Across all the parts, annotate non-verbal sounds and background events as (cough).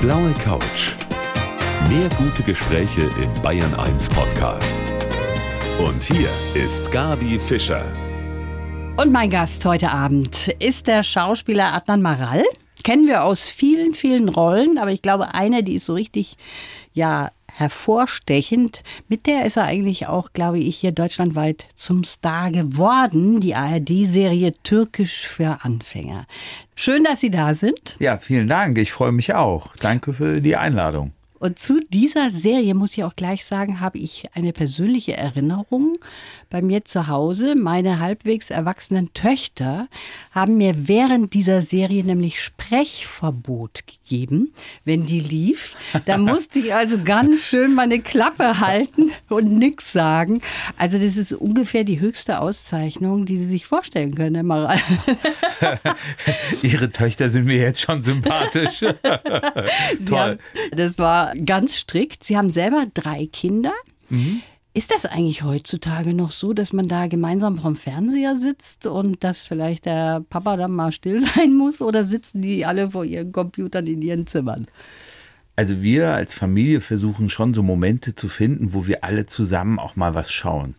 blaue Couch. Mehr gute Gespräche im Bayern 1 Podcast. Und hier ist Gabi Fischer. Und mein Gast heute Abend ist der Schauspieler Adnan Maral. Kennen wir aus vielen, vielen Rollen, aber ich glaube, eine, die ist so richtig, ja, hervorstechend. Mit der ist er eigentlich auch, glaube ich, hier deutschlandweit zum Star geworden. Die ARD-Serie Türkisch für Anfänger. Schön, dass Sie da sind. Ja, vielen Dank. Ich freue mich auch. Danke für die Einladung. Und zu dieser Serie muss ich auch gleich sagen, habe ich eine persönliche Erinnerung. Bei mir zu Hause, meine halbwegs erwachsenen Töchter haben mir während dieser Serie nämlich Sprechverbot gegeben, wenn die lief. Da (laughs) musste ich also ganz schön meine Klappe halten und nichts sagen. Also das ist ungefähr die höchste Auszeichnung, die Sie sich vorstellen können, Herr Maral. (laughs) Ihre Töchter sind mir jetzt schon sympathisch. (laughs) Toll. Haben, das war ganz strikt. Sie haben selber drei Kinder. Mhm. Ist das eigentlich heutzutage noch so, dass man da gemeinsam vom Fernseher sitzt und dass vielleicht der Papa dann mal still (laughs) sein muss oder sitzen die alle vor ihren Computern in ihren Zimmern? Also wir als Familie versuchen schon so Momente zu finden, wo wir alle zusammen auch mal was schauen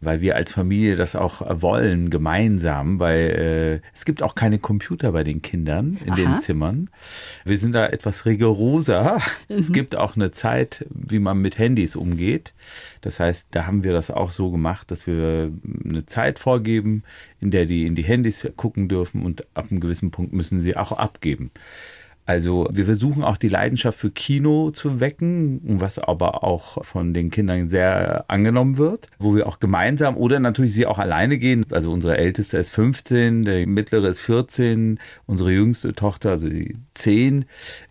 weil wir als Familie das auch wollen, gemeinsam, weil äh, es gibt auch keine Computer bei den Kindern in Aha. den Zimmern. Wir sind da etwas rigoroser. Mhm. Es gibt auch eine Zeit, wie man mit Handys umgeht. Das heißt, da haben wir das auch so gemacht, dass wir eine Zeit vorgeben, in der die in die Handys gucken dürfen und ab einem gewissen Punkt müssen sie auch abgeben. Also wir versuchen auch die Leidenschaft für Kino zu wecken, was aber auch von den Kindern sehr angenommen wird, wo wir auch gemeinsam oder natürlich sie auch alleine gehen. Also unsere älteste ist 15, der mittlere ist 14, unsere jüngste Tochter, also die 10.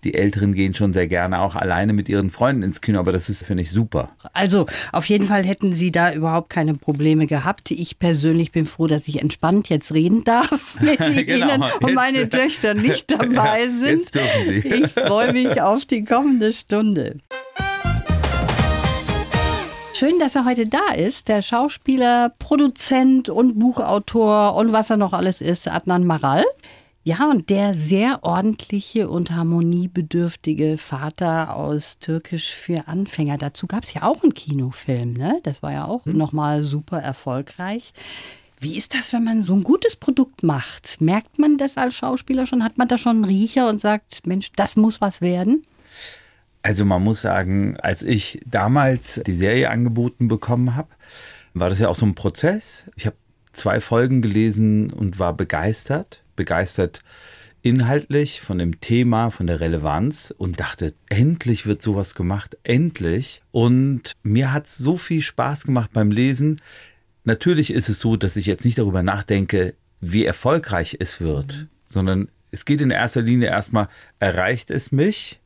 Die Älteren gehen schon sehr gerne auch alleine mit ihren Freunden ins Kino, aber das ist, finde ich, super. Also auf jeden Fall hätten Sie da überhaupt keine Probleme gehabt. Ich persönlich bin froh, dass ich entspannt jetzt reden darf (laughs) mit genau, Ihnen und meine Töchter nicht (laughs) dabei sind dürfen Sie. Ich freue mich (laughs) auf die kommende Stunde. Schön, dass er heute da ist. Der Schauspieler, Produzent und Buchautor und was er noch alles ist, Adnan Maral. Ja, und der sehr ordentliche und harmoniebedürftige Vater aus Türkisch für Anfänger. Dazu gab es ja auch einen Kinofilm, ne? Das war ja auch hm. nochmal super erfolgreich. Wie ist das, wenn man so ein gutes Produkt macht? Merkt man das als Schauspieler schon? Hat man da schon einen Riecher und sagt, Mensch, das muss was werden? Also man muss sagen, als ich damals die Serie angeboten bekommen habe, war das ja auch so ein Prozess. Ich habe zwei Folgen gelesen und war begeistert. Begeistert inhaltlich von dem Thema, von der Relevanz und dachte, endlich wird sowas gemacht, endlich. Und mir hat es so viel Spaß gemacht beim Lesen. Natürlich ist es so, dass ich jetzt nicht darüber nachdenke, wie erfolgreich es wird, mhm. sondern es geht in erster Linie erstmal, erreicht es mich?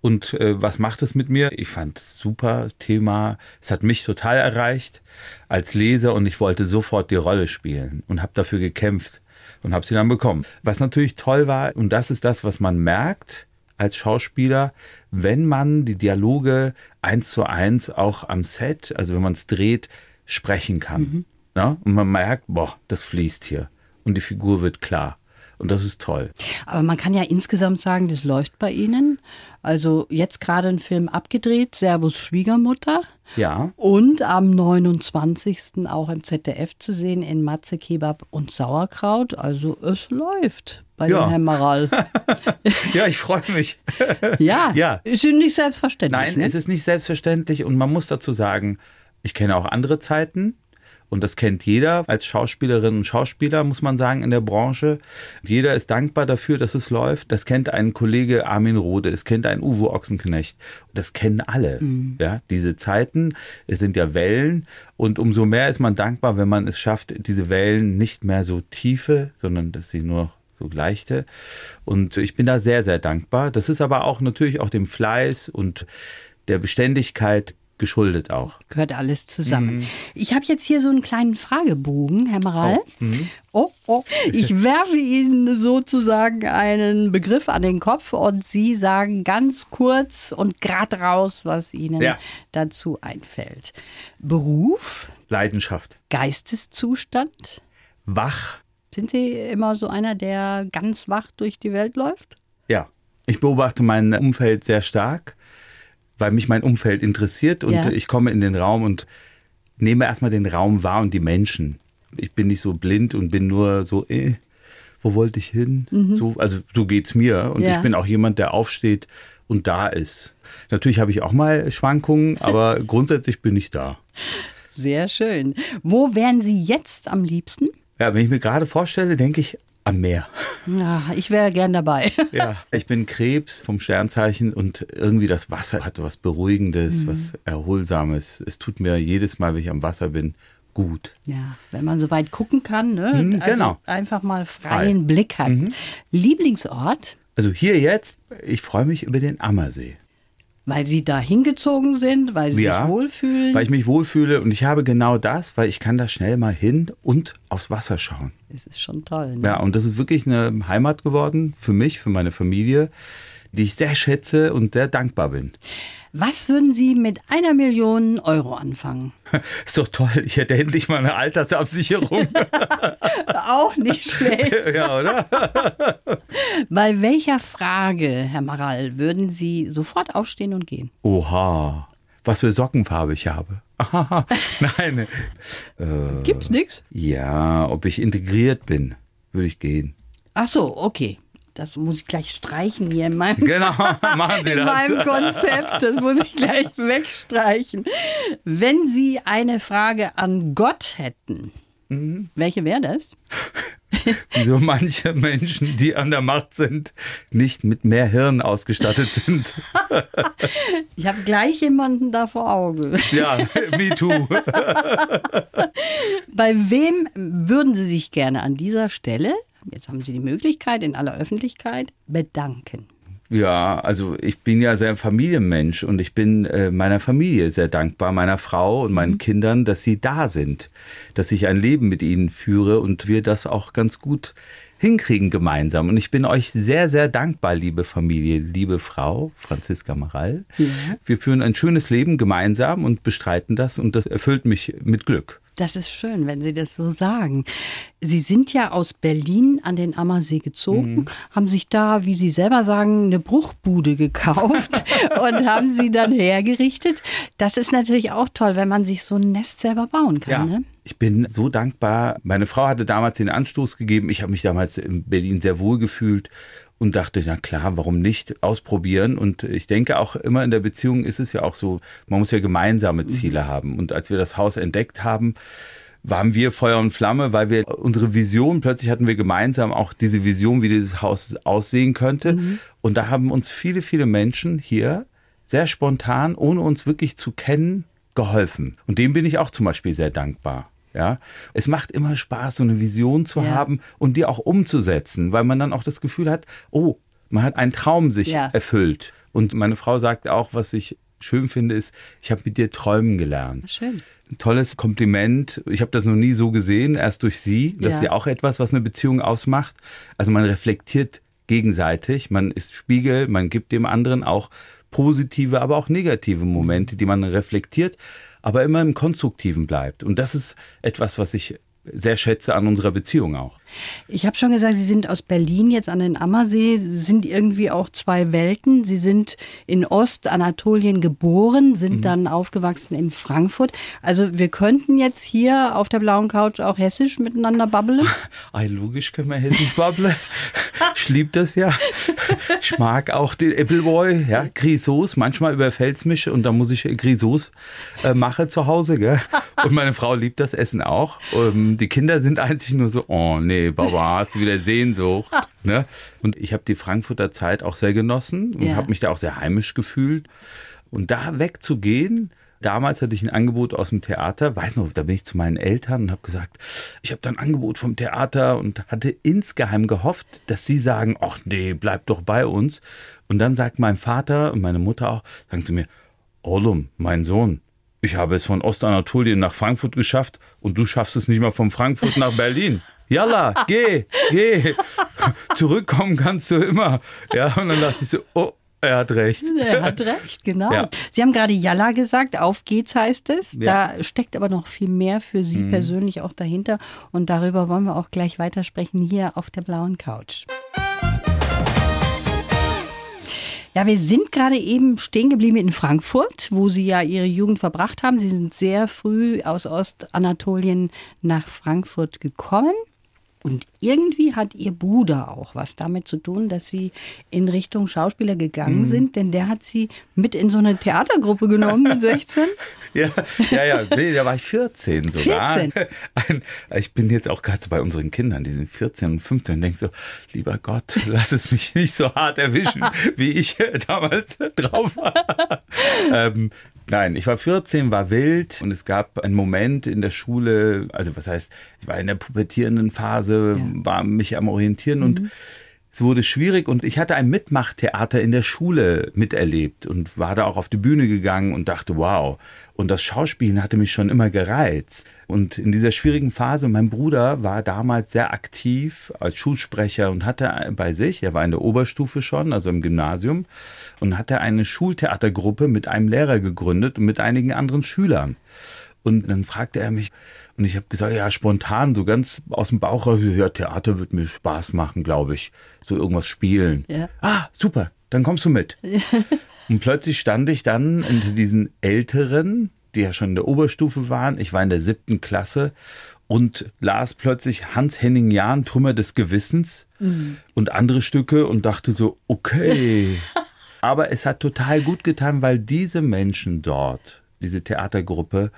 Und äh, was macht es mit mir? Ich fand es super Thema. Es hat mich total erreicht als Leser und ich wollte sofort die Rolle spielen und habe dafür gekämpft und habe sie dann bekommen. Was natürlich toll war, und das ist das, was man merkt als Schauspieler, wenn man die Dialoge eins zu eins auch am Set, also wenn man es dreht, sprechen kann. Mhm. Ja? Und man merkt, boah, das fließt hier. Und die Figur wird klar. Und das ist toll. Aber man kann ja insgesamt sagen, das läuft bei Ihnen. Also jetzt gerade ein Film abgedreht, Servus Schwiegermutter. Ja. Und am 29. auch im ZDF zu sehen in Matze Kebab und Sauerkraut. Also es läuft bei ja. dem Herrn Maral. (laughs) ja, ich freue mich. ja, ja, ist nicht selbstverständlich. Nein, ne? es ist nicht selbstverständlich und man muss dazu sagen, ich kenne auch andere Zeiten. Und das kennt jeder als Schauspielerin und Schauspieler, muss man sagen, in der Branche. Jeder ist dankbar dafür, dass es läuft. Das kennt ein Kollege Armin Rode, es kennt ein Uwe Ochsenknecht. Das kennen alle. Mhm. Ja, diese Zeiten, es sind ja Wellen. Und umso mehr ist man dankbar, wenn man es schafft, diese Wellen nicht mehr so tiefe, sondern dass sie nur so leichte. Und ich bin da sehr, sehr dankbar. Das ist aber auch natürlich auch dem Fleiß und der Beständigkeit geschuldet auch. Gehört alles zusammen. Mhm. Ich habe jetzt hier so einen kleinen Fragebogen, Herr Maral. Oh. Mhm. oh, oh. Ich werfe Ihnen sozusagen einen Begriff an den Kopf und Sie sagen ganz kurz und gerade raus, was Ihnen ja. dazu einfällt. Beruf? Leidenschaft. Geisteszustand? Wach. Sind Sie immer so einer, der ganz wach durch die Welt läuft? Ja. Ich beobachte mein Umfeld sehr stark, weil mich mein Umfeld interessiert und Ja. ich komme in den Raum und nehme erstmal den Raum wahr und die Menschen. Ich bin nicht so blind und bin nur so, äh, wo wollte ich hin? So, also so geht's mir. Und Mhm. Ja. ich bin auch jemand, der aufsteht und da ist. Natürlich habe ich auch mal Schwankungen, (laughs) aber grundsätzlich bin ich da. Sehr schön. Wo wären Sie jetzt am liebsten? Ja, wenn ich mir gerade vorstelle, denke ich am Meer. Ja, ich wäre gern dabei. (laughs) Ja, ich bin Krebs vom Sternzeichen und irgendwie das Wasser hat was Beruhigendes, was Erholsames. Es tut mir jedes Mal, wenn ich am Wasser bin, gut. Ja, wenn man so weit gucken kann, ne? Mhm, also genau. einfach mal freien Frei. Blick hat. Lieblingsort, Also hier jetzt, ich freue mich über den Ammersee. Weil Sie da hingezogen sind, weil Sie Ja, sich wohlfühlen. Weil ich mich wohlfühle und ich habe genau das, weil ich kann da schnell mal hin und aufs Wasser schauen. das ist schon toll. Ne? Ja, und das ist wirklich eine Heimat geworden für mich, für meine Familie, die ich sehr schätze und sehr dankbar bin. Was würden Sie mit einer Million Euro anfangen? (laughs) Ist doch toll, ich hätte endlich mal eine Altersabsicherung. (laughs) Auch nicht schlecht. (laughs) ja, oder? Bei welcher Frage, Herr Maral, würden Sie sofort aufstehen und gehen? Oha, was für Sockenfarbe ich habe. Nein. Äh, Gibt's nichts? ja, ob ich integriert bin, würde ich gehen. Ach so, okay. Das muss ich gleich streichen hier in meinem, (laughs) Genau, (laughs) machen Sie in meinem das. Konzept. Das muss ich gleich wegstreichen. Wenn Sie eine Frage an Gott hätten, Mhm. welche wäre das? (laughs) So manche Menschen, die an der Macht sind, nicht mit mehr Hirn ausgestattet sind. Ich habe gleich jemanden da vor Augen. Ja, me too. Bei wem würden Sie sich gerne an dieser Stelle, jetzt haben Sie die Möglichkeit in aller Öffentlichkeit, bedanken? Ja, also ich bin ja sehr Familienmensch und ich bin äh, meiner Familie sehr dankbar, meiner Frau und meinen Kindern, dass sie da sind, dass ich ein Leben mit ihnen führe und wir das auch ganz gut hinkriegen gemeinsam. Und ich bin euch sehr, sehr dankbar, liebe Familie, liebe Frau Franziska Maral. Wir führen ein schönes Leben gemeinsam und bestreiten das und das erfüllt mich mit Glück. Das ist schön, wenn Sie das so sagen. Sie sind ja aus Berlin an den Ammersee gezogen, haben sich da, wie Sie selber sagen, eine Bruchbude gekauft (laughs) und haben sie dann hergerichtet. Das ist natürlich auch toll, wenn man sich so ein Nest selber bauen kann. Ja, Ne? Ich bin so dankbar. Meine Frau hatte damals den Anstoß gegeben. Ich habe mich damals in Berlin sehr wohl gefühlt und dachte, na klar, warum nicht ausprobieren? Und ich denke auch immer in der Beziehung ist es ja auch so, man muss ja gemeinsame Ziele haben. Und als wir das Haus entdeckt haben, waren wir Feuer und Flamme, weil wir unsere Vision, plötzlich hatten wir gemeinsam auch diese Vision, wie dieses Haus aussehen könnte. Und da haben uns viele, viele Menschen hier sehr spontan, ohne uns wirklich zu kennen, geholfen. Und dem bin ich auch zum Beispiel sehr dankbar. Ja, es macht immer Spaß, so eine Vision zu Ja. haben und die auch umzusetzen, weil man dann auch das Gefühl hat, oh, man hat einen Traum sich Ja. erfüllt. Und meine Frau sagt auch, was ich schön finde, ist, ich habe mit dir träumen gelernt. Schön. Ein tolles Kompliment. Ich habe das noch nie so gesehen, erst durch sie. Das Ja. ist ja auch etwas, was eine Beziehung ausmacht. Also man reflektiert gegenseitig, man ist Spiegel, man gibt dem anderen auch positive, aber auch negative Momente, die man reflektiert, aber immer im Konstruktiven bleibt. Und das ist etwas, was ich sehr schätze an unserer Beziehung auch. Ich habe schon gesagt, Sie sind aus Berlin jetzt an den Ammersee, sind irgendwie auch zwei Welten. Sie sind in Ostanatolien geboren, sind dann aufgewachsen in Frankfurt. Also wir könnten jetzt hier auf der blauen Couch auch hessisch miteinander babbeln. (laughs) Ei, logisch können wir hessisch babbeln. Ich lieb das ja. Ich mag auch den Appleboy, ja, Grisauce. Manchmal überfällt's mich und da muss ich Grisauce äh, machen zu Hause, gell? Und meine Frau liebt das Essen auch. Ähm, die Kinder sind einzig nur so, oh nee, Baba, hast du wieder Sehnsucht. (laughs) Ne? Und ich habe die Frankfurter Zeit auch sehr genossen und Ja. habe mich da auch sehr heimisch gefühlt. Und da wegzugehen, damals hatte ich ein Angebot aus dem Theater, weiß noch, da bin ich zu meinen Eltern und habe gesagt, ich habe da ein Angebot vom Theater und hatte insgeheim gehofft, dass sie sagen, ach nee, bleib doch bei uns. Und dann sagt mein Vater und meine Mutter auch, sagen zu mir, Orlum, mein Sohn, ich habe es von Ostanatolien nach Frankfurt geschafft und du schaffst es nicht mal von Frankfurt nach Berlin. Jalla, geh, geh. (laughs) Zurückkommen kannst du immer. Ja, und dann dachte ich so, oh, er hat recht. (laughs) Er hat recht, genau. Ja. Sie haben gerade Jalla gesagt, auf geht's heißt es. Ja. Mhm. Da steckt aber noch viel mehr für Sie persönlich auch dahinter. Und darüber wollen wir auch gleich weitersprechen hier auf der blauen Couch. Ja, wir sind gerade eben stehen geblieben in Frankfurt, wo Sie ja Ihre Jugend verbracht haben. Sie sind sehr früh aus Ostanatolien nach Frankfurt gekommen. Und irgendwie hat ihr Bruder auch was damit zu tun, dass sie in Richtung Schauspieler gegangen mhm. sind, denn der hat sie mit in so eine Theatergruppe genommen mit (laughs) 16. ja, ja, ja, nee, da war ich 14 sogar. 14. Ein, ich bin jetzt auch gerade bei unseren Kindern, die sind 14 und 15 und denke so, lieber Gott, (laughs) lass es mich nicht so hart erwischen, (laughs) wie ich damals drauf war. ähm, Nein, ich war 14, war wild und es gab einen Moment in der Schule, also was heißt, ich war in der pubertierenden Phase, ja. war mich am Orientieren mhm. und es wurde schwierig und ich hatte ein Mitmachtheater in der Schule miterlebt und war da auch auf die Bühne gegangen und dachte, wow. Und das Schauspielen hatte mich schon immer gereizt. Und in dieser schwierigen Phase, mein Bruder war damals sehr aktiv als Schulsprecher und hatte bei sich, er war in der Oberstufe schon, also im Gymnasium, und hatte eine Schultheatergruppe mit einem Lehrer gegründet und mit einigen anderen Schülern. Und dann fragte er mich, und ich habe gesagt, ja, spontan, so ganz aus dem Bauch raus, ja, Theater wird mir Spaß machen, glaube ich. So irgendwas spielen. Ja. Ah, super, dann kommst du mit. (laughs) Ja. Und plötzlich stand ich dann unter diesen Älteren, die ja schon in der Oberstufe waren. Ich war in der siebten Klasse und las plötzlich Hans-Henning Jahn, Trümmer des Gewissens mhm. und andere Stücke und dachte so, okay. (laughs) Aber es hat total gut getan, weil diese Menschen dort, diese Theatergruppe,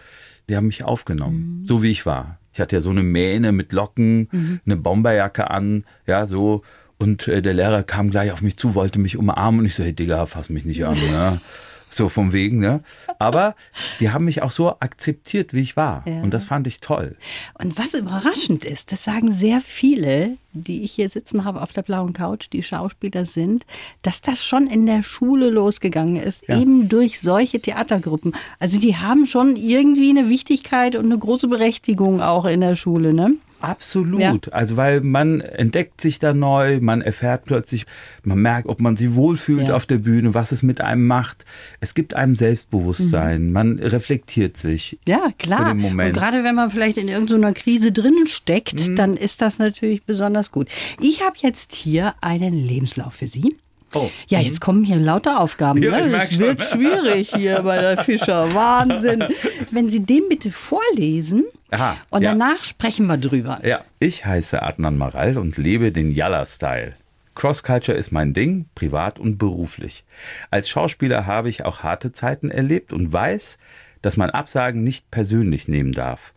die haben mich aufgenommen, mhm. so wie ich war. Ich hatte ja so eine Mähne mit Locken, mhm. eine Bomberjacke an, ja, so. Und äh, der Lehrer kam gleich auf mich zu, wollte mich umarmen und ich so, hey Digga, fass mich nicht an, (laughs) ne? So vom Wegen, ne? Aber die haben mich auch so akzeptiert, wie ich war. Ja. Und das fand ich toll. Und was überraschend ist, das sagen sehr viele, die ich hier sitzen habe auf der blauen Couch, die Schauspieler sind, dass das schon in der Schule losgegangen ist, ja. eben durch solche Theatergruppen. Also die haben schon irgendwie eine Wichtigkeit und eine große Berechtigung auch in der Schule, ne? Absolut. Ja. Also weil man entdeckt sich da neu, man erfährt plötzlich, man merkt, ob man sich wohlfühlt ja. auf der Bühne, was es mit einem macht. Es gibt einem Selbstbewusstsein, mhm. man reflektiert sich. Ja, klar. Und gerade wenn man vielleicht in irgendeiner Krise drinnen steckt, mhm. dann ist das natürlich besonders gut. Ich habe jetzt hier einen Lebenslauf für Sie. Oh. Ja, jetzt kommen hier lauter Aufgaben. Ja, ne? Es wird schwierig hier bei der (laughs) Fischer. Wahnsinn. Wenn Sie den bitte vorlesen Aha, und ja. danach sprechen wir drüber. Ja, ich heiße Adnan Maral und lebe den Yalla-Style. Cross-Culture ist mein Ding, privat und beruflich. Als Schauspieler habe ich auch harte Zeiten erlebt und weiß, dass man Absagen nicht persönlich nehmen darf.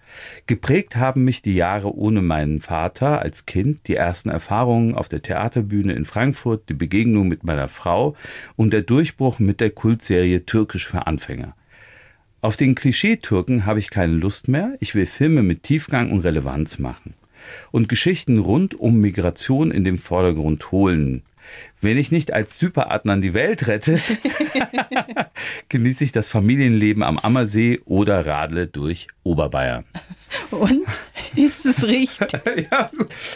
Geprägt haben mich die Jahre ohne meinen Vater als Kind, die ersten Erfahrungen auf der Theaterbühne in Frankfurt, die Begegnung mit meiner Frau und der Durchbruch mit der Kultserie Türkisch für Anfänger. Auf den Klischee-Türken habe ich keine Lust mehr. Ich will Filme mit Tiefgang und Relevanz machen. Und Geschichten rund um Migration in den Vordergrund holen. Wenn ich nicht als Superadnan die Welt rette, (laughs) genieße ich das Familienleben am Ammersee oder radle durch Oberbayern. Und ist es richtig? (laughs) ja,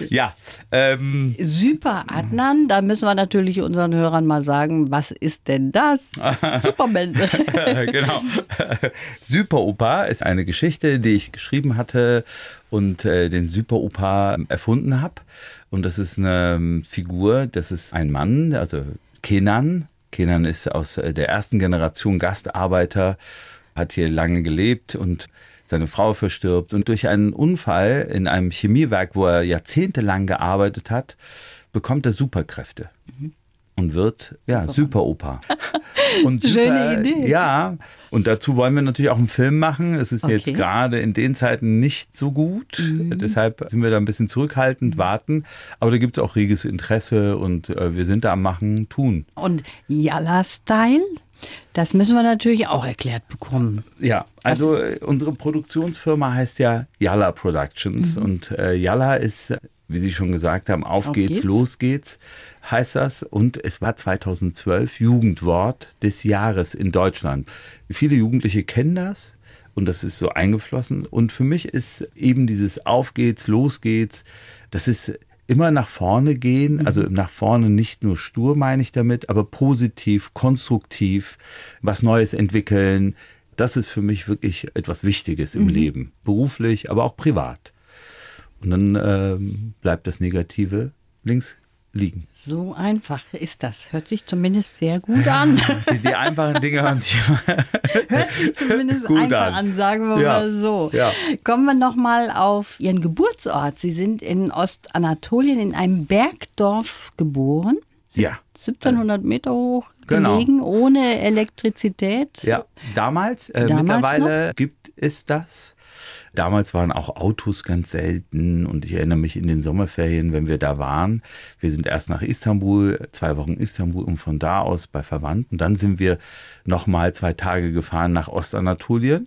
ja ähm, Superadnan, da müssen wir natürlich unseren Hörern mal sagen, was ist denn das? (laughs) Superman. genau. Superopa ist eine Geschichte, die ich geschrieben hatte und äh, den Superopa erfunden habe. Und das ist eine ähm, Figur, das ist ein Mann, also Kenan. Kenan ist aus äh, der ersten Generation Gastarbeiter, hat hier lange gelebt und seine Frau verstirbt. Und durch einen Unfall in einem Chemiewerk, wo er jahrzehntelang gearbeitet hat, bekommt er Superkräfte. Mhm und wird ja (laughs) super Opa. Und super, Schöne Idee. Ja, und dazu wollen wir natürlich auch einen Film machen. Es ist okay. jetzt gerade in den Zeiten nicht so gut. Mhm. Deshalb sind wir da ein bisschen zurückhaltend, warten. Aber da gibt es auch reges Interesse und äh, wir sind da am Machen, tun. Und Yalla-Style? Das müssen wir natürlich auch erklärt bekommen. Ja, also Was? unsere Produktionsfirma heißt ja Yalla Productions mhm. und äh, Yalla ist wie Sie schon gesagt haben, auf, auf geht's, geht's, los geht's, heißt das. Und es war 2012 Jugendwort des Jahres in Deutschland. Viele Jugendliche kennen das und das ist so eingeflossen. Und für mich ist eben dieses Auf geht's, los geht's, das ist immer nach vorne gehen, mhm. also nach vorne nicht nur stur meine ich damit, aber positiv, konstruktiv, was Neues entwickeln. Das ist für mich wirklich etwas Wichtiges im mhm. Leben, beruflich, aber auch privat. Und dann ähm, bleibt das Negative links liegen. So einfach ist das. Hört sich zumindest sehr gut an. (laughs) Die, die einfachen Dinge hören sich (laughs) Hört sich zumindest (laughs) Gut einfach an. an. sagen wir Ja, mal so. ja. Kommen wir nochmal auf Ihren Geburtsort. Sie sind in Ostanatolien in einem Bergdorf geboren. ja. 1700 Meter hoch Genau. gelegen, ohne Elektrizität. Ja, damals, äh, Damals mittlerweile gibt es das. Damals waren auch Autos ganz selten und ich erinnere mich in den Sommerferien, wenn wir da waren. Wir sind erst nach Istanbul, zwei Wochen Istanbul und von da aus bei Verwandten. Dann sind wir nochmal zwei Tage gefahren nach Ostanatolien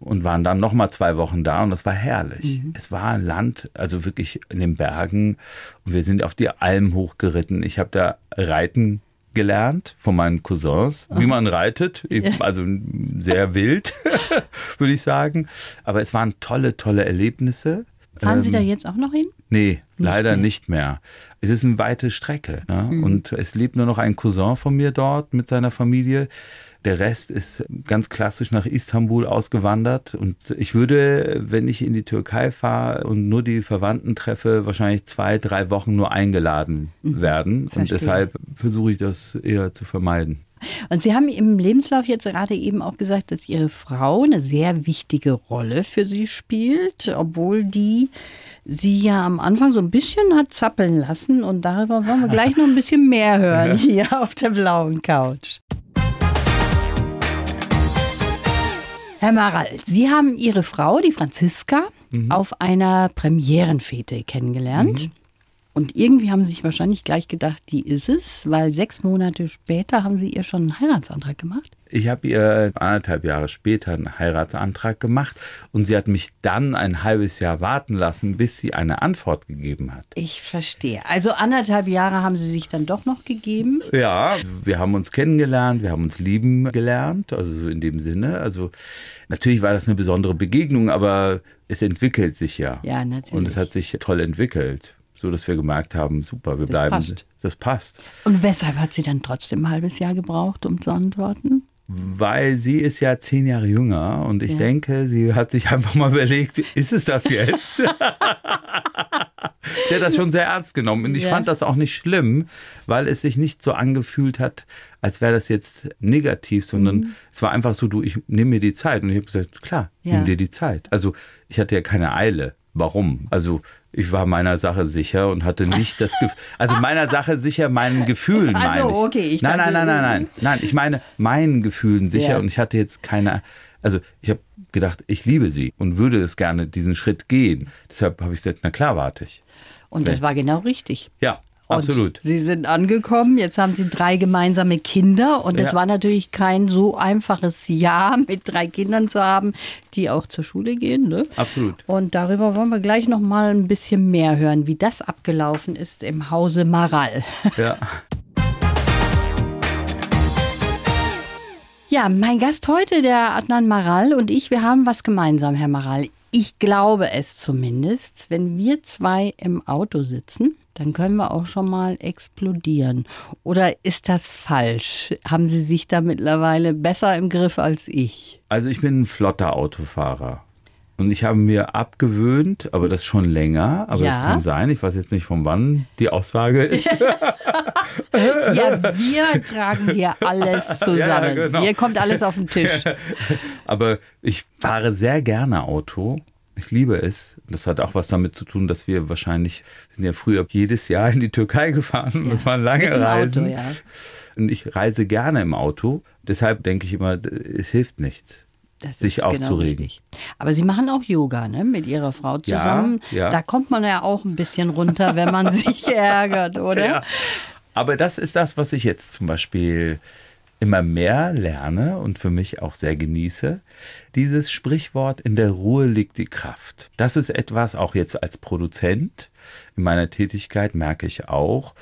und waren dann nochmal zwei Wochen da und das war herrlich. Es war ein Land, also wirklich in den Bergen und wir sind auf die Alm hochgeritten. Ich habe da reiten gelernt von meinen Cousins, wie man reitet. Eben, Also sehr wild, (laughs) würde ich sagen. Aber es waren tolle, tolle Erlebnisse. Fahren Sie Ähm, da jetzt auch noch hin? Nee, leider mehr. Mhm. nicht mehr. Es ist eine weite Strecke. Ne? Und es lebt nur noch ein Cousin von mir dort mit seiner Familie. Der Rest ist ganz klassisch nach Istanbul ausgewandert. Und ich würde, wenn ich in die Türkei fahre und nur die Verwandten treffe, wahrscheinlich zwei, drei Wochen nur eingeladen werden. Und Mhm. Verstehe. deshalb versuche ich das eher zu vermeiden. Und Sie haben im Lebenslauf jetzt gerade eben auch gesagt, dass Ihre Frau eine sehr wichtige Rolle für Sie spielt, obwohl die Sie ja am Anfang so ein bisschen hat zappeln lassen. Und darüber wollen wir gleich noch ein bisschen mehr (laughs) hören hier auf der blauen Couch. Herr Maral, Sie haben Ihre Frau, die Franziska, auf einer Premierenfete kennengelernt. Und irgendwie haben Sie sich wahrscheinlich gleich gedacht, die ist es, weil sechs Monate später haben Sie ihr schon einen Heiratsantrag gemacht. Ich habe ihr anderthalb Jahre später einen Heiratsantrag gemacht und sie hat mich dann ein halbes Jahr warten lassen, bis sie eine Antwort gegeben hat. Ich verstehe. Also anderthalb Jahre haben Sie sich dann doch noch gegeben. Ja, wir haben uns kennengelernt, wir haben uns lieben gelernt, also so in dem Sinne. Also natürlich war das eine besondere Begegnung, aber es entwickelt sich ja. Ja, natürlich. Und es hat sich toll entwickelt, so dass wir gemerkt haben, super, wir bleiben. passt. Das passt. Und weshalb hat sie dann trotzdem ein halbes Jahr gebraucht, um zu antworten? Weil sie ist ja zehn Jahre jünger und ich Ja. denke, sie hat sich einfach mal überlegt, ist es das jetzt? (laughs) sie hat das schon sehr ernst genommen und ich Ja. fand das auch nicht schlimm, weil es sich nicht so angefühlt hat, als wäre das jetzt negativ, sondern es war einfach so, du, ich nehme mir die Zeit und ich habe gesagt, klar, Ja. nimm dir die Zeit. Also ich hatte ja keine Eile. Warum? Also ich war meiner Sache sicher und hatte nicht das Gefühl, also meiner Sache sicher, meinen Gefühlen meine ich. okay, ich nein, nein, nein, nein, nein, nein. Ich meine meinen Gefühlen sicher Ja. und ich hatte jetzt keine, also ich habe gedacht, ich liebe sie und würde es gerne diesen Schritt gehen. Deshalb habe ich gesagt, na klar, warte ich. Und das war genau richtig. Ja, Und absolut. Sie sind angekommen, jetzt haben Sie drei gemeinsame Kinder und es Ja. war natürlich kein so einfaches Jahr (laughs) mit drei Kindern zu haben, die auch zur Schule gehen. Ne? Absolut. Und darüber wollen wir gleich noch mal ein bisschen mehr hören, wie das abgelaufen ist im Hause Maral. (laughs) Ja. Ja, mein Gast heute, der Adnan Maral und ich, wir haben was gemeinsam, Herr Maral. Ich glaube es zumindest. Wenn wir zwei im Auto sitzen, dann können wir auch schon mal explodieren. Oder ist das falsch? Haben Sie sich da mittlerweile besser im Griff als ich? Also ich bin ein flotter Autofahrer. Und ich habe mir abgewöhnt, aber das schon länger, aber das Ja. kann sein, ich weiß jetzt nicht von wann die Aussage ist. (laughs) (laughs) Ja, wir tragen hier alles zusammen. genau. Hier kommt alles auf den Tisch. (laughs) Aber ich fahre sehr gerne Auto. Ich liebe es. Das hat auch was damit zu tun, dass wir wahrscheinlich, wir sind ja früher jedes Jahr in die Türkei gefahren. und das waren lange dem Auto, Reisen. ja. Und ich reise gerne im Auto. Deshalb denke ich immer, es hilft nichts. Das sich ist genau aufzuregen. richtig. Aber Sie machen auch Yoga, ne? Mit Ihrer Frau Ja, zusammen. ja. Da kommt man ja auch ein bisschen runter, wenn man (laughs) sich ärgert, oder? Ja. Aber das ist das, was ich jetzt zum Beispiel immer mehr lerne und für mich auch sehr genieße. Dieses Sprichwort, in der Ruhe liegt die Kraft. Das ist etwas, auch jetzt als Produzent in meiner Tätigkeit merke ich auch,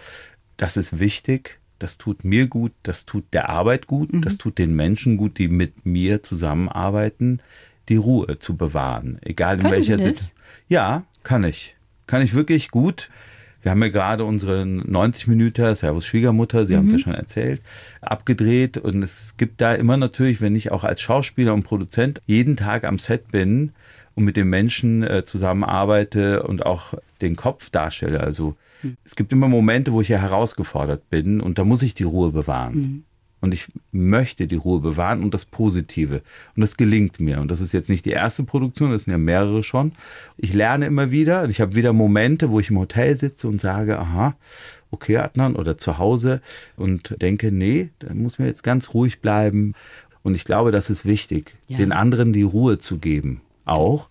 das ist wichtig. Das tut mir gut, das tut der Arbeit gut, das tut den Menschen gut, die mit mir zusammenarbeiten, die Ruhe zu bewahren. Egal in Können welcher? Situation. Ja, kann ich. Kann ich wirklich gut. Wir haben ja gerade unseren 90 Minuten Servus Schwiegermutter, Sie haben es ja schon erzählt, abgedreht. Und es gibt da immer natürlich, wenn ich auch als Schauspieler und Produzent jeden Tag am Set bin und mit den Menschen äh, zusammenarbeite und auch den Kopf darstelle, also Es gibt immer Momente, wo ich ja herausgefordert bin und da muss ich die Ruhe bewahren. Und ich möchte die Ruhe bewahren und das Positive. Und das gelingt mir. Und das ist jetzt nicht die erste Produktion, das sind ja mehrere schon. Ich lerne immer wieder. Ich habe wieder Momente, wo ich im Hotel sitze und sage, aha, okay, Adnan, oder zu Hause und denke, nee, da muss mir jetzt ganz ruhig bleiben. Und ich glaube, das ist wichtig, Ja. den anderen die Ruhe zu geben. Auch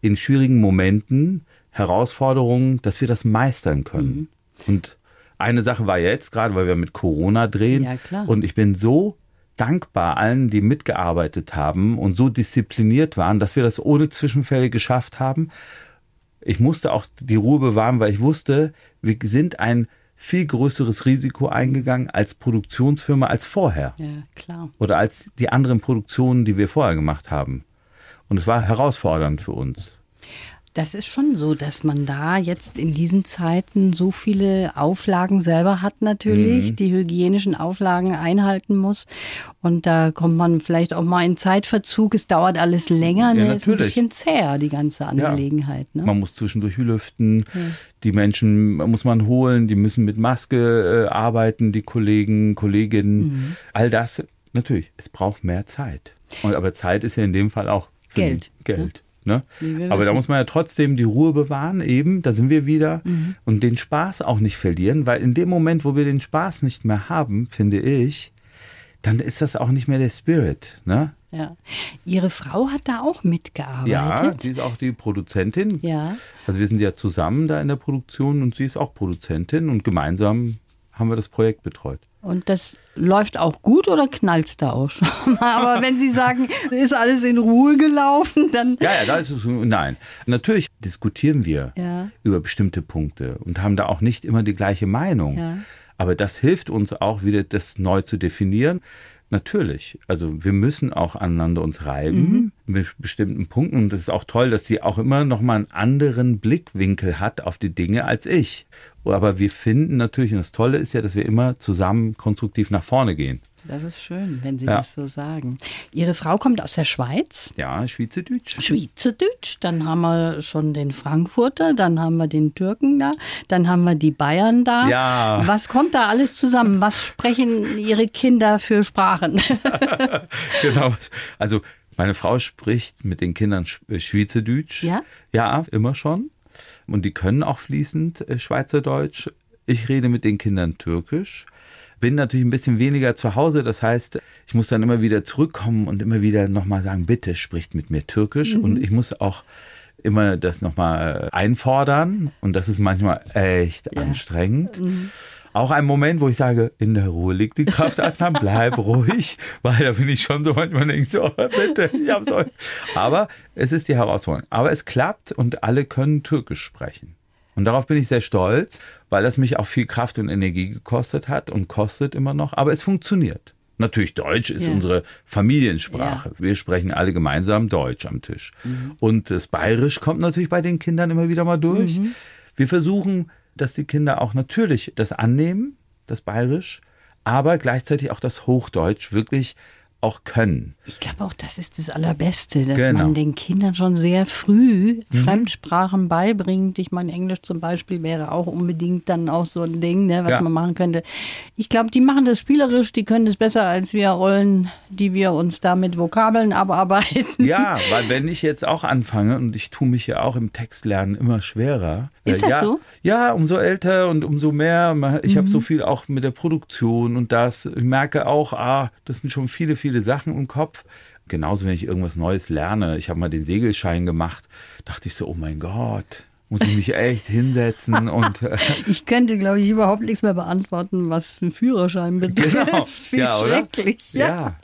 in schwierigen Momenten, Herausforderungen, dass wir das meistern können. Mhm. Und eine Sache war jetzt, gerade weil wir mit Corona drehen, Ja, klar. und ich bin so dankbar allen, die mitgearbeitet haben und so diszipliniert waren, dass wir das ohne Zwischenfälle geschafft haben. Ich musste auch die Ruhe bewahren, weil ich wusste, wir sind ein viel größeres Risiko eingegangen als Produktionsfirma als vorher Ja, klar. oder als die anderen Produktionen, die wir vorher gemacht haben. Und es war herausfordernd für uns. Das ist schon so, dass man da jetzt in diesen Zeiten so viele Auflagen selber hat natürlich, Mhm. die hygienischen Auflagen einhalten muss. Und da kommt man vielleicht auch mal in Zeitverzug. Es dauert alles länger. Ja, Ne? Ist ein natürlich. bisschen zäher, die ganze Angelegenheit. Ne? Man muss zwischendurch lüften. Die Menschen muss man holen, die müssen mit Maske äh, arbeiten, die Kollegen, Kolleginnen. Mhm. All das, natürlich, es braucht mehr Zeit. Und, aber Zeit ist ja in dem Fall auch Geld, Geld. Ne? Wir Aber da muss man ja trotzdem die Ruhe bewahren, eben, da sind wir wieder, Mhm. und den Spaß auch nicht verlieren, weil in dem Moment, wo wir den Spaß nicht mehr haben, finde ich, dann ist das auch nicht mehr der Spirit. Ne? Ja. Ihre Frau hat da auch Ja, mitgearbeitet. sie ist auch die Produzentin. Ja. Also wir sind ja zusammen da in der Produktion und sie ist auch Produzentin und gemeinsam haben wir das Projekt betreut. Und das läuft auch gut oder knallt da auch schon? (laughs) Aber wenn Sie sagen, ist alles in Ruhe gelaufen, dann. Ja, ja, da ist es, nein. Natürlich diskutieren wir Ja. über bestimmte Punkte und haben da auch nicht immer die gleiche Meinung. Ja. Aber das hilft uns auch wieder, das neu zu definieren. Natürlich, also wir müssen auch aneinander uns reiben mit bestimmten Punkten und es ist auch toll, dass sie auch immer noch mal einen anderen Blickwinkel hat auf die Dinge als ich. Aber wir finden natürlich, und das Tolle ist ja, dass wir immer zusammen konstruktiv nach vorne gehen. Das ist schön, wenn Sie Ja. das so sagen. Ihre Frau kommt aus der Schweiz. Ja, Schweizerdeutsch. Schweizerdeutsch, dann haben wir schon den Frankfurter, dann haben wir den Türken da, dann haben wir die Bayern da. Ja. Was kommt da alles zusammen? Was sprechen Ihre Kinder für Sprachen? (laughs) genau. Also meine Frau spricht mit den Kindern äh, Schweizerdeutsch. Ja? Ja, immer schon. Und die können auch fließend äh, Schweizerdeutsch. Ich rede mit den Kindern Türkisch. Bin natürlich ein bisschen weniger zu Hause. Das heißt, ich muss dann immer wieder zurückkommen und immer wieder nochmal sagen, bitte spricht mit mir Türkisch. Und ich muss auch immer das nochmal einfordern. Und das ist manchmal echt anstrengend. Auch ein Moment, wo ich sage, in der Ruhe liegt die Kraft, Adnan, bleib ruhig, weil da bin ich schon so manchmal denke, so, bitte, ich hab's euch. Aber es ist die Herausforderung. Aber es klappt und alle können Türkisch sprechen. Und darauf bin ich sehr stolz, weil das mich auch viel Kraft und Energie gekostet hat und kostet immer noch. Aber es funktioniert. Natürlich, Deutsch ist Ja. unsere Familiensprache. Wir sprechen alle gemeinsam Deutsch am Tisch. Und das Bayerisch kommt natürlich bei den Kindern immer wieder mal durch. Wir versuchen, dass die Kinder auch natürlich das annehmen, das Bayerisch, aber gleichzeitig auch das Hochdeutsch wirklich auch können. Ich glaube auch, das ist das Allerbeste, dass Genau. man den Kindern schon sehr früh Fremdsprachen beibringt. Ich meine, Englisch zum Beispiel wäre auch unbedingt dann auch so ein Ding, ne, was Ja. man machen könnte. Ich glaube, die machen das spielerisch, die können das besser als wir Rollen, die wir uns da mit Vokabeln abarbeiten. Ja, weil wenn ich jetzt auch anfange und ich tue mich ja auch im Textlernen immer schwerer. Ist äh, das ja, so? Ja, umso älter und umso mehr. Ich habe so viel auch mit der Produktion und das. Ich merke auch, ah, das sind schon viele, viele Sachen im Kopf. Genauso, wenn ich irgendwas Neues lerne. Ich habe mal den Segelschein gemacht, dachte ich so, oh mein Gott, muss ich mich echt hinsetzen (laughs) und äh, Ich könnte, glaube ich, überhaupt nichts mehr beantworten, was einen Führerschein betrifft. Genau. (laughs) Wie Ja, oder? schrecklich. Ja. Ja.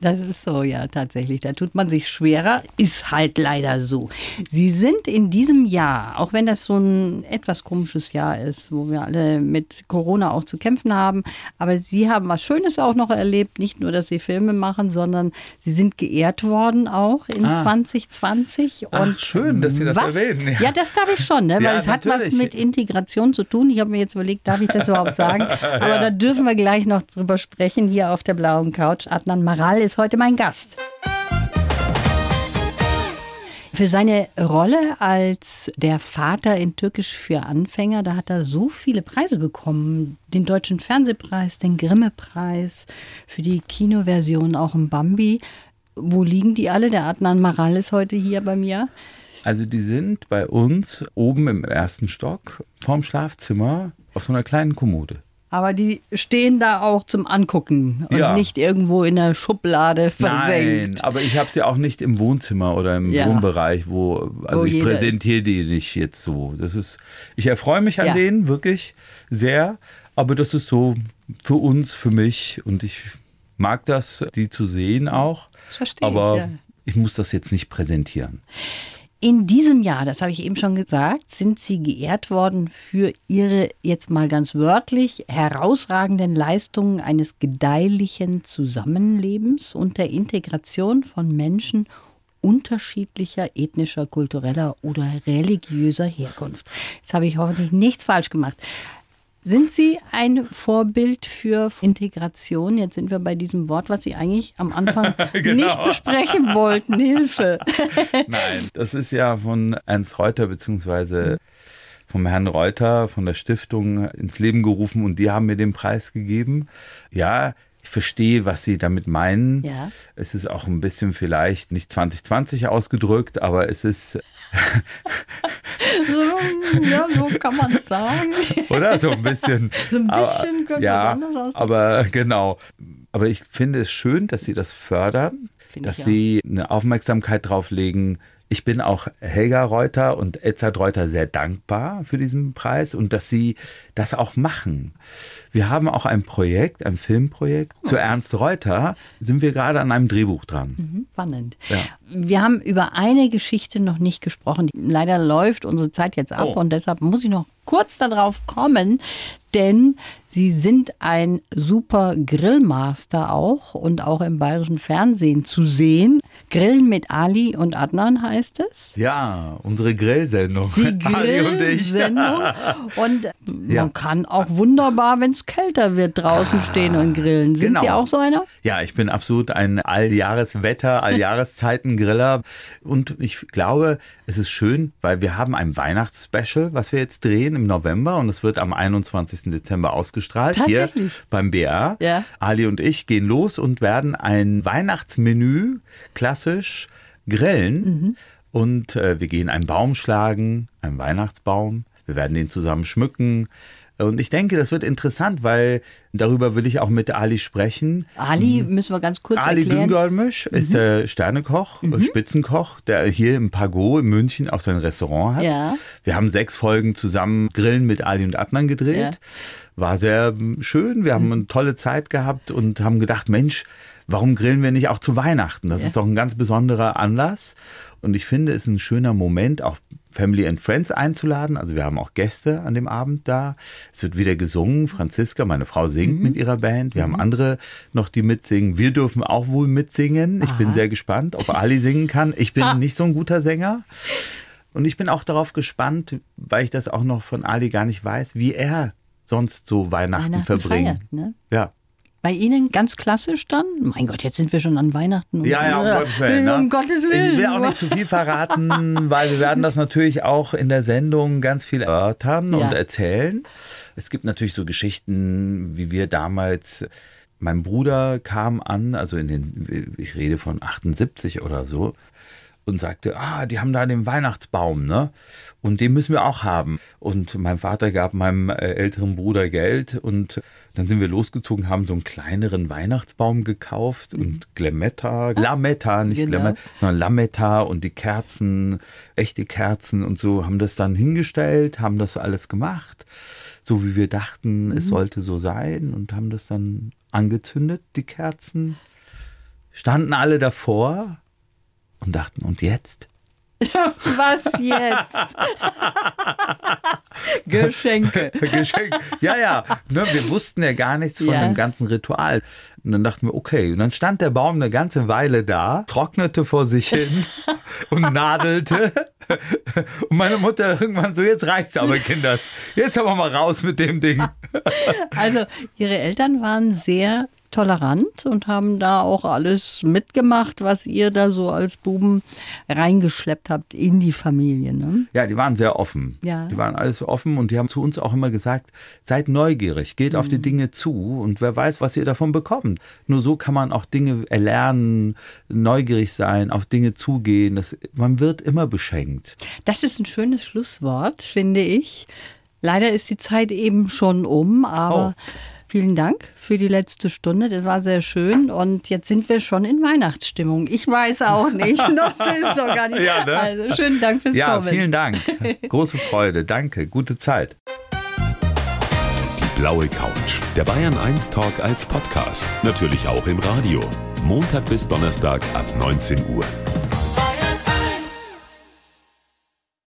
Das ist so, ja, tatsächlich. Da tut man sich schwerer. Ist halt leider so. Sie sind in diesem Jahr, auch wenn das so ein etwas komisches Jahr ist, wo wir alle mit Corona auch zu kämpfen haben, aber Sie haben was Schönes auch noch erlebt. Nicht nur, dass Sie Filme machen, sondern Sie sind geehrt worden auch in Ah. 2020. Ach, schön, dass Sie das was, erwähnen, ja. Ja. das darf ich schon, ne? weil Ja, es hat was natürlich. mit Integration zu tun. Ich habe mir jetzt überlegt, darf ich das überhaupt sagen? (laughs) Aber da dürfen wir gleich noch drüber sprechen, hier auf der blauen Couch. Adnan Maral ist heute mein Gast. Für seine Rolle als der Vater in Türkisch für Anfänger, da hat er so viele Preise bekommen. Den Deutschen Fernsehpreis, den Grimme-Preis, für die Kinoversion auch im Bambi. Wo liegen die alle? Der Adnan Maral ist heute hier bei mir. Also die sind bei uns oben im ersten Stock vorm Schlafzimmer auf so einer kleinen Kommode. Aber die stehen da auch zum Angucken und Ja. nicht irgendwo in der Schublade versenkt. Nein, aber ich habe sie auch nicht im Wohnzimmer oder im Ja. Wohnbereich, wo also Wo ich präsentiere die nicht jetzt so. Das ist, ich erfreue mich an Ja. denen wirklich sehr, aber das ist so für uns, für mich und ich mag das, die zu sehen auch. Verstehe ich, aber ich muss das jetzt nicht präsentieren. In diesem Jahr, das habe ich eben schon gesagt, sind Sie geehrt worden für Ihre, jetzt mal ganz wörtlich, herausragenden Leistungen eines gedeihlichen Zusammenlebens und der Integration von Menschen unterschiedlicher ethnischer, kultureller oder religiöser Herkunft. Jetzt habe ich hoffentlich nichts falsch gemacht. Sind Sie ein Vorbild für Integration? Jetzt sind wir bei diesem Wort, was Sie eigentlich am Anfang (laughs) Genau. nicht besprechen wollten. Hilfe. (laughs) Nein, das ist ja von Ernst Reuter beziehungsweise vom Herrn Reuter von der Stiftung ins Leben gerufen und die haben mir den Preis gegeben. Ja, ich verstehe, was Sie damit meinen. Ja. Es ist auch ein bisschen vielleicht nicht 2020 ausgedrückt, aber es ist, (laughs) ja, so kann man es sagen. (laughs) oder? So ein bisschen. So ein bisschen aber, könnte man ja, anders ausdrücken. Aber genau. Aber ich finde es schön, dass Sie das fördern, Finde dass. Sie eine Aufmerksamkeit drauf legen. Ich bin auch Helga Reuter und Edzard Reuter sehr dankbar für diesen Preis und dass Sie das auch machen. Wir haben auch ein Projekt, ein Filmprojekt. Zu Ernst Reuter sind wir gerade an einem Drehbuch dran. Mhm, Spannend. Ja. Wir haben über eine Geschichte noch nicht gesprochen. Leider läuft unsere Zeit jetzt ab Oh. und deshalb muss ich noch kurz darauf kommen, denn Sie sind ein super Grillmaster auch und auch im bayerischen Fernsehen zu sehen. Grillen mit Ali und Adnan heißt es. Ja, unsere Grillsendung. Die (laughs) Ali und ich. Grillsendung. (laughs) Und Ja. man kann auch wunderbar, wenn es kälter wird, draußen stehen und grillen. Sind genau. Sie auch so einer? Ja, ich bin absolut ein Alljahreswetter, (laughs) Alljahreszeiten-Griller. Und ich glaube, es ist schön, weil wir haben ein Weihnachtsspecial, was wir jetzt drehen im November und es wird am 21. Dezember ausgestrahlt. Hier beim BR. Ja. Ali und ich gehen los und werden ein Weihnachtsmenü klassisch grillen. Mhm. Und äh, wir gehen einen Baum schlagen, einen Weihnachtsbaum. Wir werden den zusammen schmücken. Und ich denke, das wird interessant, weil darüber will ich auch mit Ali sprechen. Ali, müssen wir ganz kurz Mhm. Ali erklären. Mhm. Güngörmüş ist der Sternekoch, äh, Spitzenkoch, der hier im Pagot in München auch sein Restaurant hat. Ja. Wir haben sechs Folgen zusammen Grillen mit Ali und Adnan gedreht. Ja. Mhm. War sehr ähm, schön. Wir haben eine tolle Zeit gehabt und haben gedacht, Mensch, warum grillen wir nicht auch zu Weihnachten? Das Ja. ist doch ein ganz besonderer Anlass. Und ich finde, es ist ein schöner Moment, auch Family and Friends einzuladen. Also wir haben auch Gäste an dem Abend da. Es wird wieder gesungen. Franziska, meine Frau, Mhm. singt mit ihrer Band. Wir haben andere noch, die mitsingen. Wir dürfen auch wohl mitsingen. Ich bin sehr gespannt, ob Ali singen kann. Ich bin nicht so ein guter Sänger. Und ich bin auch darauf gespannt, weil ich das auch noch von Ali gar nicht weiß, wie er sonst so Weihnachten, Weihnachten verbringt. feiert, ne? Ja. Bei Ihnen ganz klassisch dann? Mein Gott, jetzt sind wir schon an Weihnachten. Ja, ja, um Gottes Willen. Ne? Um Gottes Willen. Ich will auch nicht zu viel verraten, (laughs) weil wir werden das natürlich auch in der Sendung ganz viel erörtern Ja. und erzählen. Es gibt natürlich so Geschichten, wie wir damals, mein Bruder kam an, also in den, ich rede von 78 oder so, und sagte, ah, die haben da den Weihnachtsbaum, ne? Und den müssen wir auch haben. Und mein Vater gab meinem äh, älteren Bruder Geld und dann sind wir losgezogen, haben so einen kleineren Weihnachtsbaum gekauft und Glametta, Lametta, nicht Genau. Glametta, sondern Lametta und die Kerzen, echte Kerzen und so, haben das dann hingestellt, haben das alles gemacht, so wie wir dachten, es sollte so sein und haben das dann angezündet, die Kerzen, standen alle davor und dachten, und jetzt? Was jetzt? (laughs) Geschenke. Geschenk. Ja, ja. Ne, wir wussten ja gar nichts von Ja. dem ganzen Ritual. Und dann dachten wir, okay. Und dann stand der Baum eine ganze Weile da, trocknete vor sich hin (laughs) und nadelte. Und meine Mutter irgendwann so, jetzt reicht's aber, Kinders. Jetzt aber mal raus mit dem Ding. Also, Ihre Eltern waren sehr tolerant und haben da auch alles mitgemacht, was ihr da so als Buben reingeschleppt habt in die Familie. Ne? Ja, die waren sehr offen. Ja. Die waren alles offen und die haben zu uns auch immer gesagt, seid neugierig, geht auf Mhm. die Dinge zu und wer weiß, was ihr davon bekommt. Nur so kann man auch Dinge erlernen, neugierig sein, auf Dinge zugehen. Das, man wird immer beschenkt. Das ist ein schönes Schlusswort, finde ich. Leider ist die Zeit eben schon um, aber Oh. Vielen Dank für die letzte Stunde. Das war sehr schön und jetzt sind wir schon in Weihnachtsstimmung. Ich weiß auch nicht, (laughs) noch ist es doch gar nicht. Ja, ne? Also schönen Dank fürs Ja, Kommen. vielen Dank. (laughs) Große Freude. Danke. Gute Zeit. Die blaue Couch. Der Bayern 1 Talk als Podcast. Natürlich auch im Radio. Montag bis Donnerstag ab 19 Uhr.